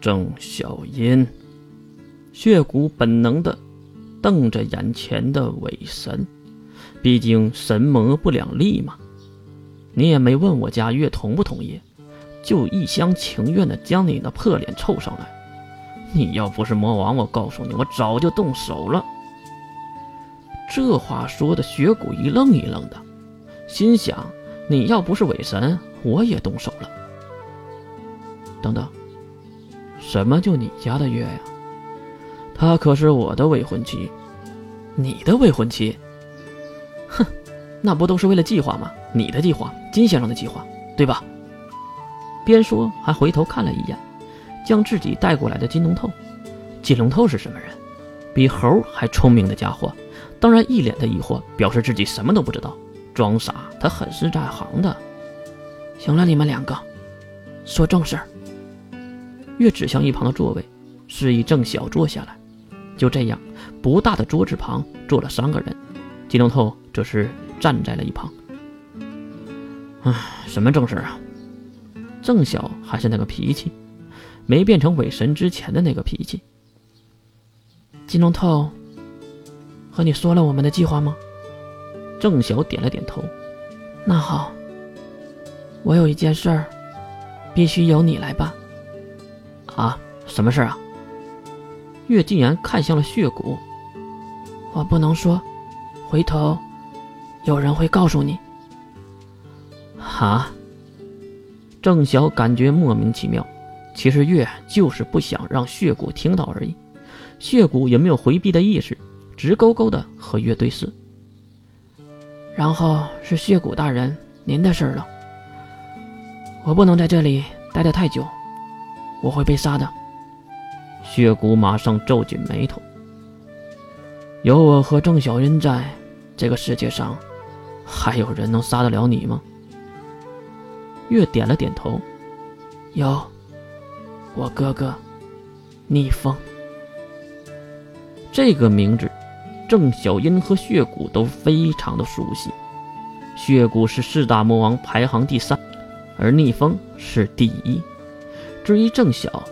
郑小音。血骨本能的瞪着眼前的伪神，毕竟神魔不两立嘛。你也没问我家月同不同意，就一厢情愿的将你那破脸凑上来。你要不是魔王，我告诉你，我早就动手了。这话说的，血骨一愣一愣的，心想：你要不是伪神，我也动手了。等等，什么就你家的月呀？她可是我的未婚妻。你的未婚妻？哼，那不都是为了计划吗？你的计划，金先生的计划，对吧？边说还回头看了一眼，将自己带过来的金龙头。金龙头是什么人？比猴还聪明的家伙。当然，一脸的疑惑，表示自己什么都不知道，装傻。他很是在行的。行了，你们两个，说正事儿。越指向一旁的座位，示意郑晓坐下来。就这样，不大的桌子旁坐了三个人，金龙头则是站在了一旁。唉，什么正事啊？郑晓还是那个脾气，没变成伪神之前的那个脾气。金龙头。和你说了我们的计划吗？郑晓点了点头。那好，我有一件事儿，必须由你来办。啊，什么事啊？月竟然看向了血骨。我不能说，回头有人会告诉你。哈。郑晓感觉莫名其妙，其实月就是不想让血骨听到而已。血骨也没有回避的意识。直勾勾的和月对视，然后是血骨大人您的事儿了。我不能在这里待得太久，我会被杀的。血骨马上皱紧眉头。有我和郑小云在，这个世界上还有人能杀得了你吗？月点了点头。有，我哥哥，逆风。这个名字。郑小音和血骨都非常的熟悉，血骨是四大魔王排行第三，而逆风是第一。至于郑晓，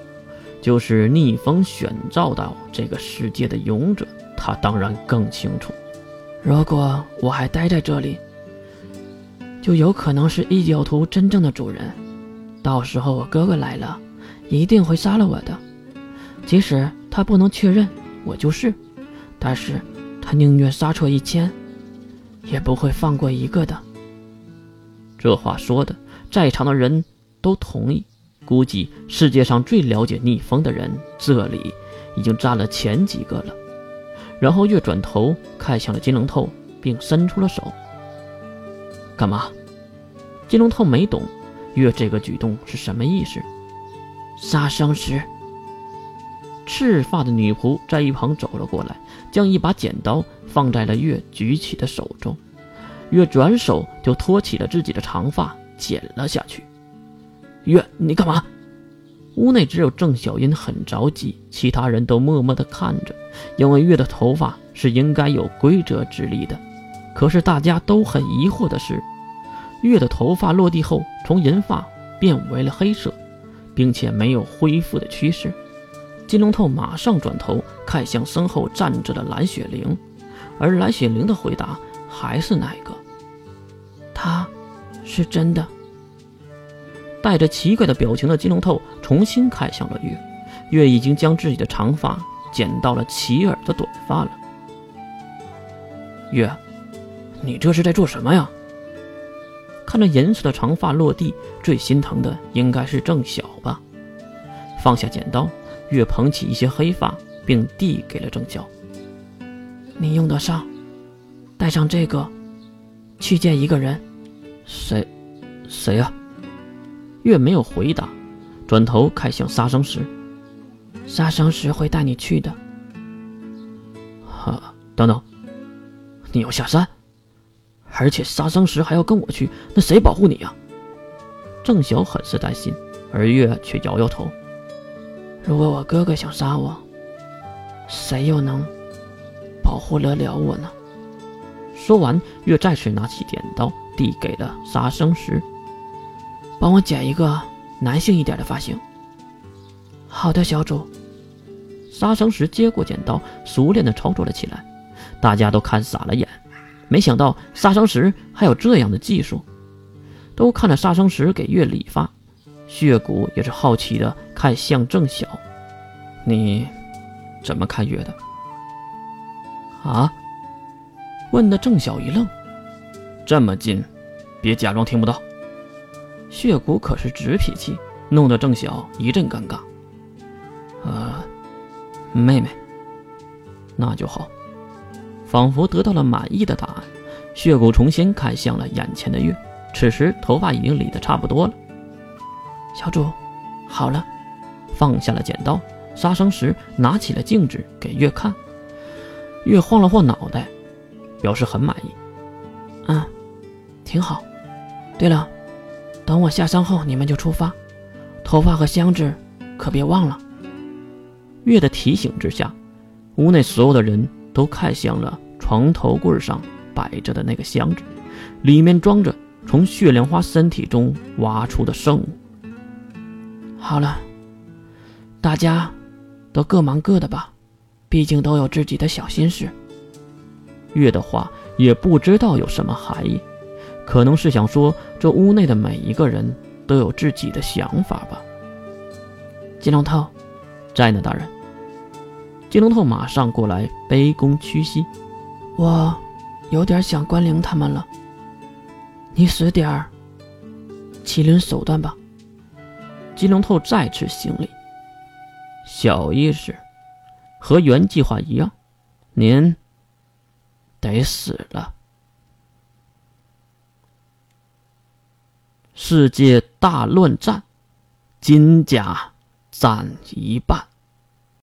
就是逆风选召到这个世界的勇者，他当然更清楚。如果我还待在这里，就有可能是异教徒真正的主人。到时候我哥哥来了，一定会杀了我的。即使他不能确认我就是，但是。他宁愿杀错一千，也不会放过一个的。这话说的，在场的人都同意。估计世界上最了解逆风的人，这里已经占了前几个了。然后月转头看向了金龙透，并伸出了手。干嘛？金龙透没懂月这个举动是什么意思。杀生石。赤发的女仆在一旁走了过来，将一把剪刀放在了月举起的手中。月转手就托起了自己的长发，剪了下去。月，你干嘛？屋内只有郑小音很着急，其他人都默默地看着，因为月的头发是应该有规则之力的。可是大家都很疑惑的是，月的头发落地后从银发变为了黑色，并且没有恢复的趋势。金龙头马上转头看向身后站着的蓝雪玲，而蓝雪玲的回答还是那个：“他，是真的。”带着奇怪的表情的金龙头重新看向了月，月已经将自己的长发剪到了齐耳的短发了。月，你这是在做什么呀？看着银色的长发落地，最心疼的应该是郑晓吧？放下剪刀。月捧起一些黑发，并递给了郑晓：“你用得上，带上这个，去见一个人。谁？谁啊？”月没有回答，转头看向杀生石：“杀生石会带你去的。”哈，等等，你要下山，而且杀生石还要跟我去，那谁保护你呀？郑晓很是担心，而月却摇摇头。如果我哥哥想杀我，谁又能保护得了我呢？说完，月再次拿起剪刀，递给了杀生石：“帮我剪一个男性一点的发型。”好的，小主。杀生石接过剪刀，熟练的操作了起来。大家都看傻了眼，没想到杀生石还有这样的技术。都看着杀生石给月理发，血骨也是好奇的看向郑晓：“你怎么看月的？”啊？问的郑晓一愣。这么近，别假装听不到。血骨可是直脾气，弄得郑晓一阵尴尬。呃，妹妹，那就好。仿佛得到了满意的答案，血骨重新看向了眼前的月。此时头发已经理得差不多了。小主，好了，放下了剪刀。杀生石拿起了镜子给月看。月晃了晃脑袋，表示很满意。嗯，挺好。对了。等我下山后，你们就出发。头发和箱子可别忘了。月的提醒之下，屋内所有的人都看向了床头柜上摆着的那个箱子，里面装着从血莲花身体中挖出的圣物。好了，大家都各忙各的吧，毕竟都有自己的小心事。月的话也不知道有什么含义。可能是想说，这屋内的每一个人都有自己的想法吧。金龙头，在呢，大人。金龙头马上过来卑躬屈膝。我有点想关灵他们了。你使点儿麒麟手段吧。金龙头再次行礼。小意思，和原计划一样，您得死了。世界大乱战，金甲斩一半。